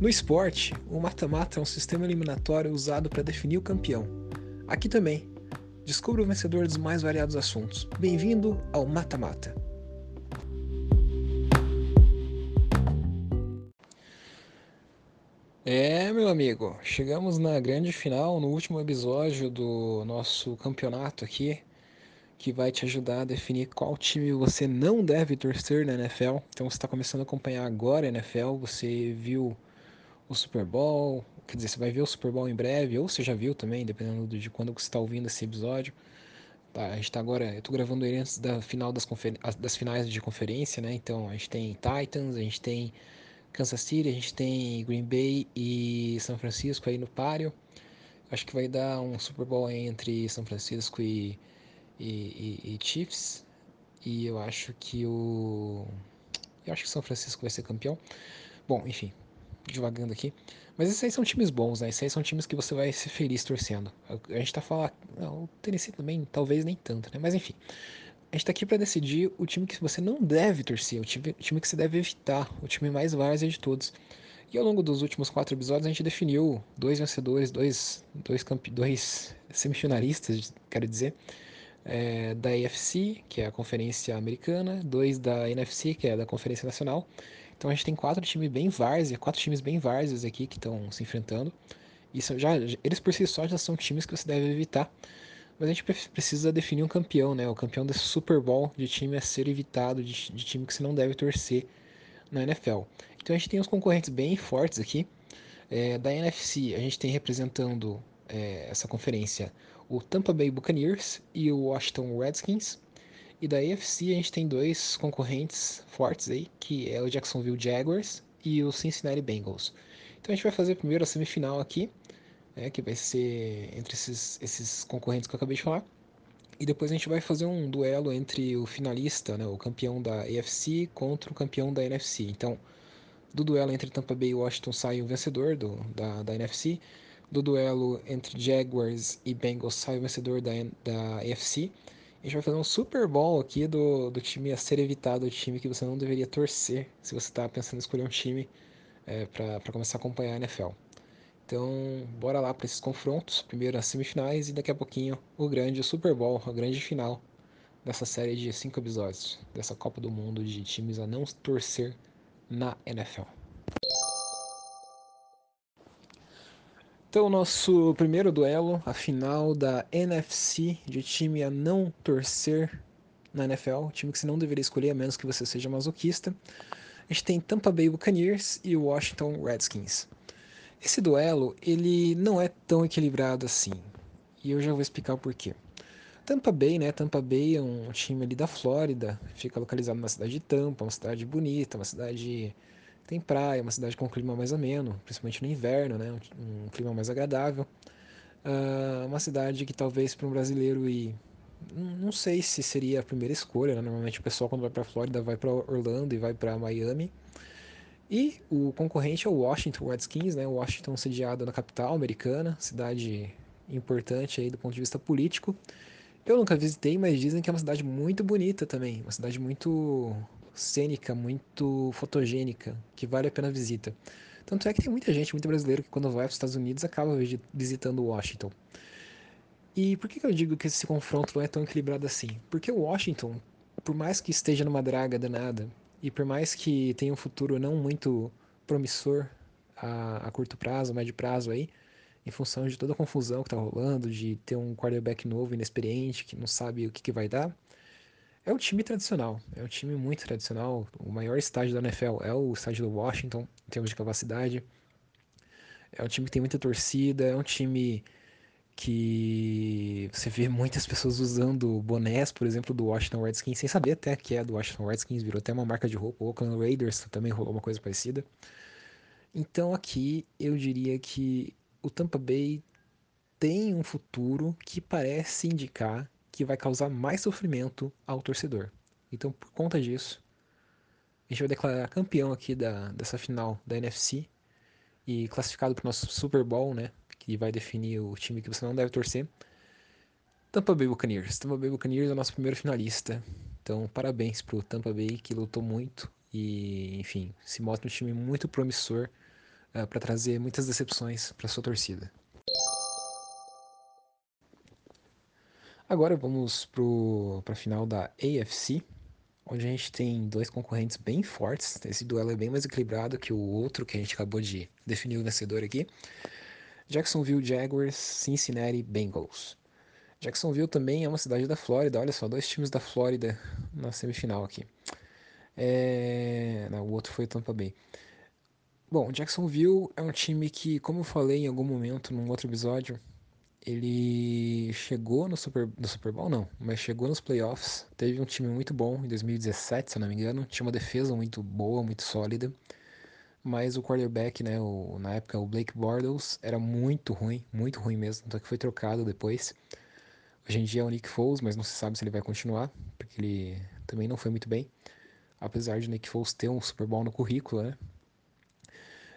No esporte, o mata-mata é um sistema eliminatório usado para definir o campeão. Aqui também, descubra o vencedor dos mais variados assuntos. Bem-vindo ao Mata-Mata. É, meu amigo, chegamos na grande final, no último episódio do nosso campeonato aqui, que vai te ajudar a definir qual time você não deve torcer na NFL. Então você está começando a acompanhar agora a NFL, você viu o Super Bowl, quer dizer, você vai ver o Super Bowl em breve, ou você já viu também, dependendo de quando você está ouvindo esse episódio. Tá, a gente está agora, eu estou gravando ele antes da final das, das finais de conferência, né? Então a gente tem Titans, a gente tem Kansas City, a gente tem Green Bay e São Francisco aí no páreo. Acho que vai dar um Super Bowl entre São Francisco e, e, e, e Chiefs. E eu acho que o. Eu acho que São Francisco vai ser campeão. Bom, enfim, devagando aqui. Mas esses aí são times bons, né? Esses aí são times que você vai ser feliz torcendo. A gente tá falando. o Tennessee também, talvez nem tanto, né? Mas enfim. A gente tá aqui para decidir o time que você não deve torcer, o time, o time que você deve evitar, o time mais várzea de todos. E ao longo dos últimos quatro episódios a gente definiu dois vencedores, dois, dois, campe... dois semifinalistas, quero dizer, é, da AFC, que é a Conferência Americana, dois da NFC, que é da Conferência Nacional. Então a gente tem quatro times bem várzea, quatro times bem várzeas aqui que estão se enfrentando. Isso já, eles por si só já são times que você deve evitar. Mas a gente precisa definir um campeão, né? O campeão desse Super Bowl de time a ser evitado, de, de time que você não deve torcer na NFL. Então a gente tem uns concorrentes bem fortes aqui. É, da NFC, a gente tem representando é, essa conferência o Tampa Bay Buccaneers e o Washington Redskins. E da AFC a gente tem dois concorrentes fortes aí, que é o Jacksonville Jaguars e o Cincinnati Bengals. Então a gente vai fazer primeiro a semifinal aqui, né, que vai ser entre esses, esses concorrentes que eu acabei de falar. E depois a gente vai fazer um duelo entre o finalista, né, o campeão da AFC contra o campeão da NFC. Então, do duelo entre Tampa Bay e Washington sai o vencedor do, da, da NFC. Do duelo entre Jaguars e Bengals sai o vencedor da, da AFC. A gente vai fazer um Super Bowl aqui do, do time a ser evitado, o time que você não deveria torcer se você está pensando em escolher um time é, para começar a acompanhar a NFL. Então, bora lá para esses confrontos. Primeiro as semifinais e daqui a pouquinho o grande Super Bowl, a grande final dessa série de cinco episódios dessa Copa do Mundo de times a não torcer na NFL. Então, nosso primeiro duelo, a final da NFC de time a não torcer na NFL, time que você não deveria escolher a menos que você seja masoquista. A gente tem Tampa Bay Buccaneers e Washington Redskins. Esse duelo, ele não é tão equilibrado assim. E eu já vou explicar o porquê. Tampa Bay, né? Tampa Bay é um time ali da Flórida, fica localizado na cidade de Tampa, uma cidade bonita, uma cidade tem praia, uma cidade com um clima mais ameno, principalmente no inverno, né? Um, um clima mais agradável. Uh, uma cidade que talvez para um brasileiro e não sei se seria a primeira escolha, né? Normalmente o pessoal quando vai para Flórida vai para Orlando e vai para Miami. E o concorrente é o Washington Redskins, né? Washington sediado na capital americana, cidade importante aí do ponto de vista político. Eu nunca visitei, mas dizem que é uma cidade muito bonita também, uma cidade muito cênica, muito fotogênica, que vale a pena a visita. Tanto é que tem muita gente, muito brasileiro, que quando vai para os Estados Unidos acaba visitando Washington. E por que, eu digo que esse confronto não é tão equilibrado assim? Porque o Washington, por mais que esteja numa draga danada, e por mais que tenha um futuro não muito promissor a, a curto prazo, médio prazo aí, em função de toda a confusão que está rolando, de ter um quarterback novo, inexperiente, que não sabe o que, que vai dar, é um time tradicional, é um time muito tradicional. O maior estádio da NFL é o estádio do Washington, em termos de capacidade. É um time que tem muita torcida, é um time que você vê muitas pessoas usando bonés, por exemplo, do Washington Redskins, sem saber até que é do Washington Redskins, virou até uma marca de roupa. O Oakland Raiders também rolou uma coisa parecida. Então aqui eu diria que o Tampa Bay tem um futuro que parece indicar que vai causar mais sofrimento ao torcedor. Então, por conta disso, a gente vai declarar campeão aqui da, dessa final da NFC e classificado para o nosso Super Bowl, né? que vai definir o time que você não deve torcer. Tampa Bay Buccaneers. Tampa Bay Buccaneers é o nosso primeiro finalista. Então, parabéns pro Tampa Bay que lutou muito e, enfim, se mostra um time muito promissor uh, para trazer muitas decepções para sua torcida. Agora vamos para a final da AFC, onde a gente tem dois concorrentes bem fortes. Esse duelo é bem mais equilibrado que o outro que a gente acabou de definir o vencedor aqui. Jacksonville Jaguars, Cincinnati Bengals. Jacksonville também é uma cidade da Flórida. Olha só, dois times da Flórida na semifinal aqui. É... Não, o outro foi Tampa Bay. Bom, Jacksonville é um time que, como eu falei em algum momento num outro episódio, ele chegou no Super, no Super Bowl, não, mas chegou nos playoffs. Teve um time muito bom em 2017, se eu não me engano. Tinha uma defesa muito boa, muito sólida. Mas o quarterback, né, o, na época o Blake Bortles, era muito ruim, muito ruim mesmo. Tanto que foi trocado depois. Hoje em dia é o Nick Foles, mas não se sabe se ele vai continuar, porque ele também não foi muito bem. Apesar de Nick Foles ter um Super Bowl no currículo, né?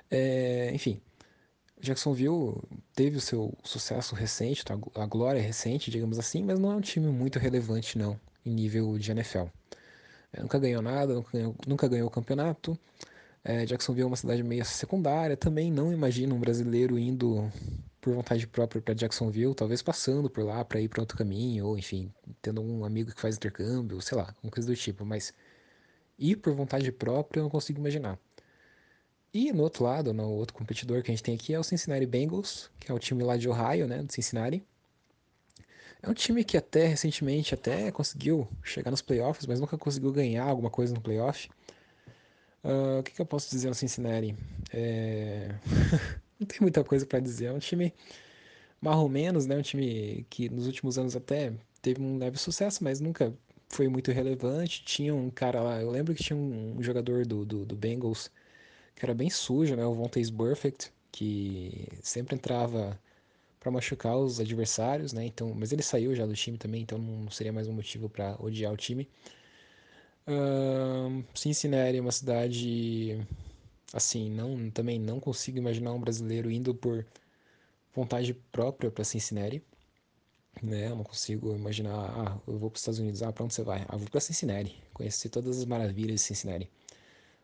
É, enfim, Jacksonville teve o seu sucesso recente, tá? a glória recente, digamos assim, mas não é um time muito relevante, não, em nível de NFL. É, nunca ganhou nada, nunca ganhou, nunca ganhou o campeonato. É, Jacksonville é uma cidade meio secundária. Também não imagino um brasileiro indo por vontade própria para Jacksonville, talvez passando por lá para ir para outro caminho, ou enfim, tendo um amigo que faz intercâmbio, sei lá, uma coisa do tipo. Mas ir por vontade própria eu não consigo imaginar. E no outro lado, no outro competidor que a gente tem aqui é o Cincinnati Bengals, que é o time lá de Ohio, né, do Cincinnati. É um time que até recentemente até conseguiu chegar nos playoffs, mas nunca conseguiu ganhar alguma coisa no playoff. Uh, o que, que, eu posso dizer no Cincinnati? É... não tem muita coisa para dizer. É um time mais ou menos, né? Um time que nos últimos anos até teve um leve sucesso, mas nunca foi muito relevante. Tinha um cara lá, eu lembro que tinha um jogador do, do, do Bengals que era bem sujo, né? O Vontaze Perfect, que sempre entrava para machucar os adversários, né? Então, mas ele saiu já do time também, então não seria mais um motivo para odiar o time. Cincinnati é uma cidade assim, não também não consigo imaginar um brasileiro indo por vontade própria para Cincinnati, né? Eu não consigo imaginar, ah, eu vou para os Estados Unidos, ah, para onde você vai? Ah, vou para Cincinnati, conhecer todas as maravilhas de Cincinnati.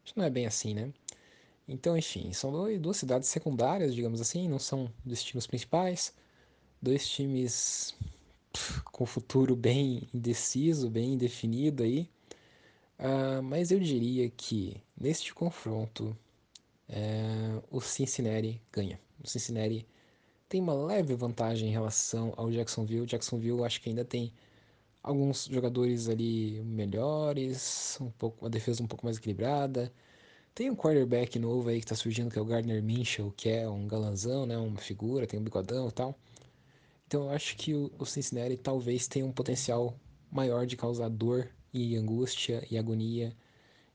Que não é bem assim, né? Então, enfim, são duas cidades secundárias, digamos assim, não são destinos principais. Dois times pff, com futuro bem indeciso, bem indefinido aí. Uh, mas eu diria que neste confronto uh, o Cincinnati ganha. O Cincinnati tem uma leve vantagem em relação ao Jacksonville. Jacksonville acho que ainda tem alguns jogadores ali melhores, um pouco, a defesa um pouco mais equilibrada. Tem um quarterback novo aí que tá surgindo, que é o Gardner Minshew, que é um galanzão, né? Uma figura, tem um bigodão e tal. Então eu acho que o Cincinnati talvez tenha um potencial maior de causar dor e angústia e agonia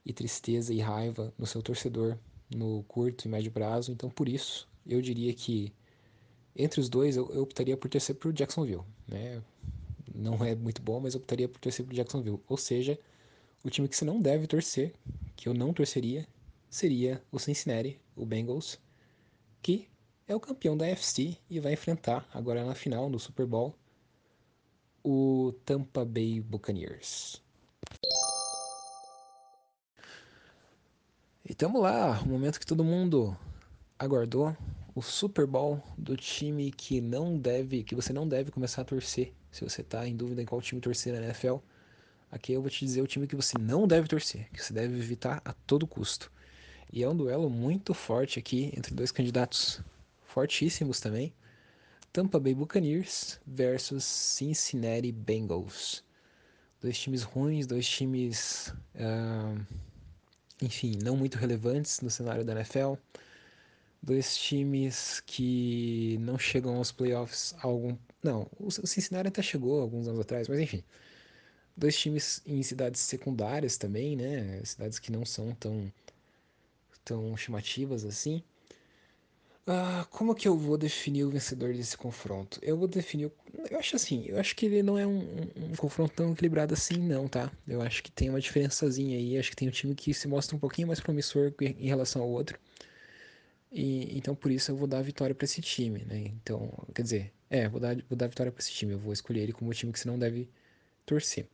e tristeza e raiva no seu torcedor no curto e médio prazo. Então por isso eu diria que entre os dois eu, eu optaria por torcer pro Jacksonville, né? Não é muito bom, mas eu optaria por torcer pro Jacksonville. Ou seja, o time que você não deve torcer, que eu não torceria, seria o Cincinnati, o Bengals, que é o campeão da NFC e vai enfrentar agora na final no Super Bowl o Tampa Bay Buccaneers. E tamo lá, o momento que todo mundo aguardou, o Super Bowl do time que não deve, que você não deve começar a torcer. Se você tá em dúvida em qual time torcer na NFL, aqui eu vou te dizer o time que você não deve torcer, que você deve evitar a todo custo. E é um duelo muito forte aqui entre dois candidatos fortíssimos também. Tampa Bay Buccaneers versus Cincinnati Bengals. Dois times ruins, dois times, uh, enfim, não muito relevantes no cenário da NFL. Dois times que não chegam aos playoffs há algum. Não, o Cincinnati até chegou alguns anos atrás, mas enfim. Dois times em cidades secundárias também, né? Cidades que não são tão tão chamativas assim. Ah, como que eu vou definir o vencedor desse confronto? Eu vou definir. Eu acho assim, eu acho que ele não é um, um, um, confronto tão equilibrado assim, não, tá? Eu acho que tem uma diferençazinha aí. Acho que tem um time que se mostra um pouquinho mais promissor em relação ao outro. E, então por isso eu vou dar a vitória para esse time, né? Então, quer dizer, é, vou dar, vou dar a vitória para esse time. Eu vou escolher ele como o time que você não deve torcer.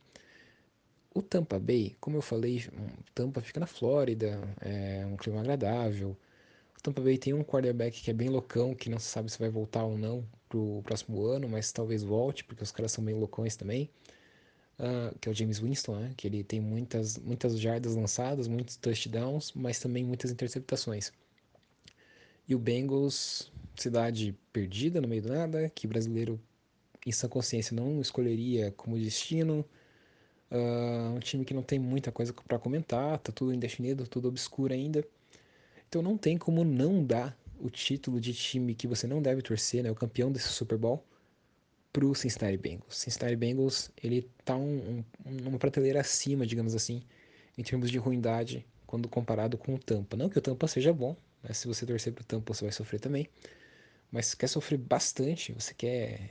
O Tampa Bay, como eu falei, Tampa fica na Flórida, é um clima agradável. O Tampa Bay tem um quarterback que é bem loucão, que não se sabe se vai voltar ou não pro próximo ano, mas talvez volte, porque os caras são bem loucões também. Uh, que é o James Winston, né? que ele tem muitas, muitas jardas lançadas, muitos touchdowns, mas também muitas interceptações. E o Bengals, cidade perdida no meio do nada, que brasileiro em sã consciência não escolheria como destino. Uh, um time que não tem muita coisa para comentar, tá tudo indefinido, tudo obscuro ainda. Então não tem como não dar o título de time que você não deve torcer, né, o campeão desse Super Bowl, pro Cincinnati Bengals. Cincinnati Bengals, ele tá um, um, numa prateleira acima, digamos assim, em termos de ruindade, quando comparado com o Tampa. Não que o Tampa seja bom, né? se você torcer pro Tampa você vai sofrer também, mas quer sofrer bastante, você quer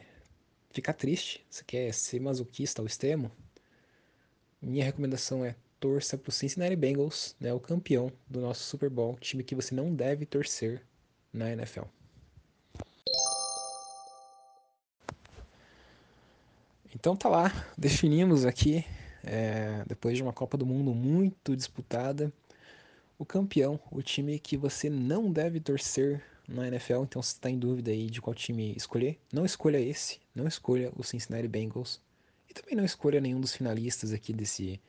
ficar triste, você quer ser masoquista ao extremo, minha recomendação é torça pro Cincinnati Bengals, né, o campeão do nosso Super Bowl, time que você não deve torcer na NFL. Então tá lá, definimos aqui, é, depois de uma Copa do Mundo muito disputada, o campeão, o time que você não deve torcer na NFL. Então, se está em dúvida aí de qual time escolher, não escolha esse, não escolha o Cincinnati Bengals também não escolha nenhum dos finalistas aqui desse,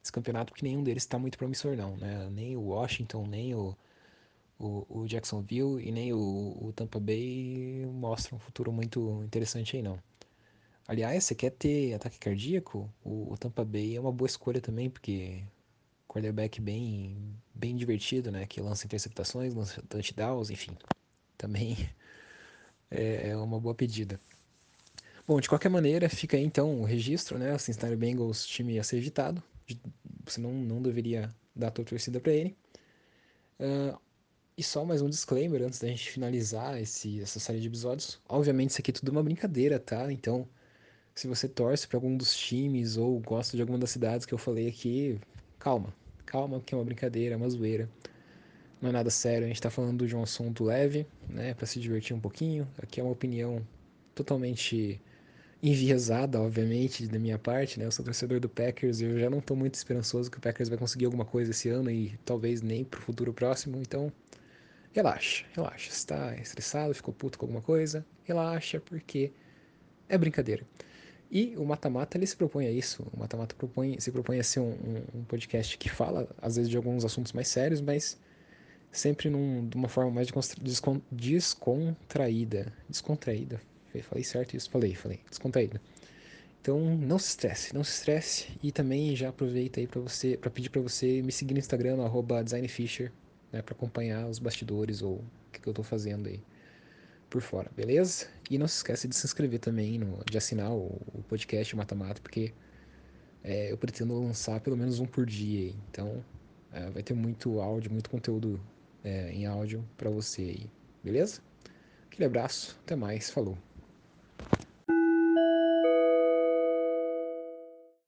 desse campeonato, porque nenhum deles está muito promissor não, né? Nem o Washington, nem o, o, o Jacksonville e nem o, o Tampa Bay mostram um futuro muito interessante aí não. Aliás, você quer ter ataque cardíaco? O, o Tampa Bay é uma boa escolha também, porque quarterback bem, bem divertido, né? Que lança interceptações, lança touchdowns, enfim. Também é, é uma boa pedida. Bom, de qualquer maneira, fica aí então o registro, né? O Cincinnati Bengals, time a ser evitado. Você não, não deveria dar a tua torcida para ele. Uh, e só mais um disclaimer antes da gente finalizar esse, essa série de episódios. Obviamente, isso aqui é tudo uma brincadeira, tá? Então, se você torce para algum dos times ou gosta de alguma das cidades que eu falei aqui, calma, calma, que é uma brincadeira, é uma zoeira. Não é nada sério, a gente tá falando de um assunto leve, né, para se divertir um pouquinho. Aqui é uma opinião totalmente enviesada, obviamente, da minha parte, né? Eu sou torcedor do Packers e eu já não tô muito esperançoso que o Packers vai conseguir alguma coisa esse ano e talvez nem pro futuro próximo, então relaxa, relaxa. Se tá estressado, ficou puto com alguma coisa, relaxa, porque é brincadeira. E o Mata-Mata ele se propõe a isso. O Mata-Mata propõe, se propõe a ser um, um, um, podcast que fala, às vezes, de alguns assuntos mais sérios, mas sempre num, de uma forma mais descon, descontraída. Descontraída. Falei certo isso? Falei, falei. Descontraída. Então, não se estresse, não se estresse. E também já aproveita aí para você, para pedir para você me seguir no Instagram, no designfisher, né, para acompanhar os bastidores ou o que, que eu estou fazendo aí por fora, beleza? E não se esqueça de se inscrever também, no, de assinar o, o podcast Mata Mata, porque é, eu pretendo lançar pelo menos um por dia. Então é, vai ter muito áudio, muito conteúdo é, em áudio para você aí, beleza? Aquele abraço, até mais, falou.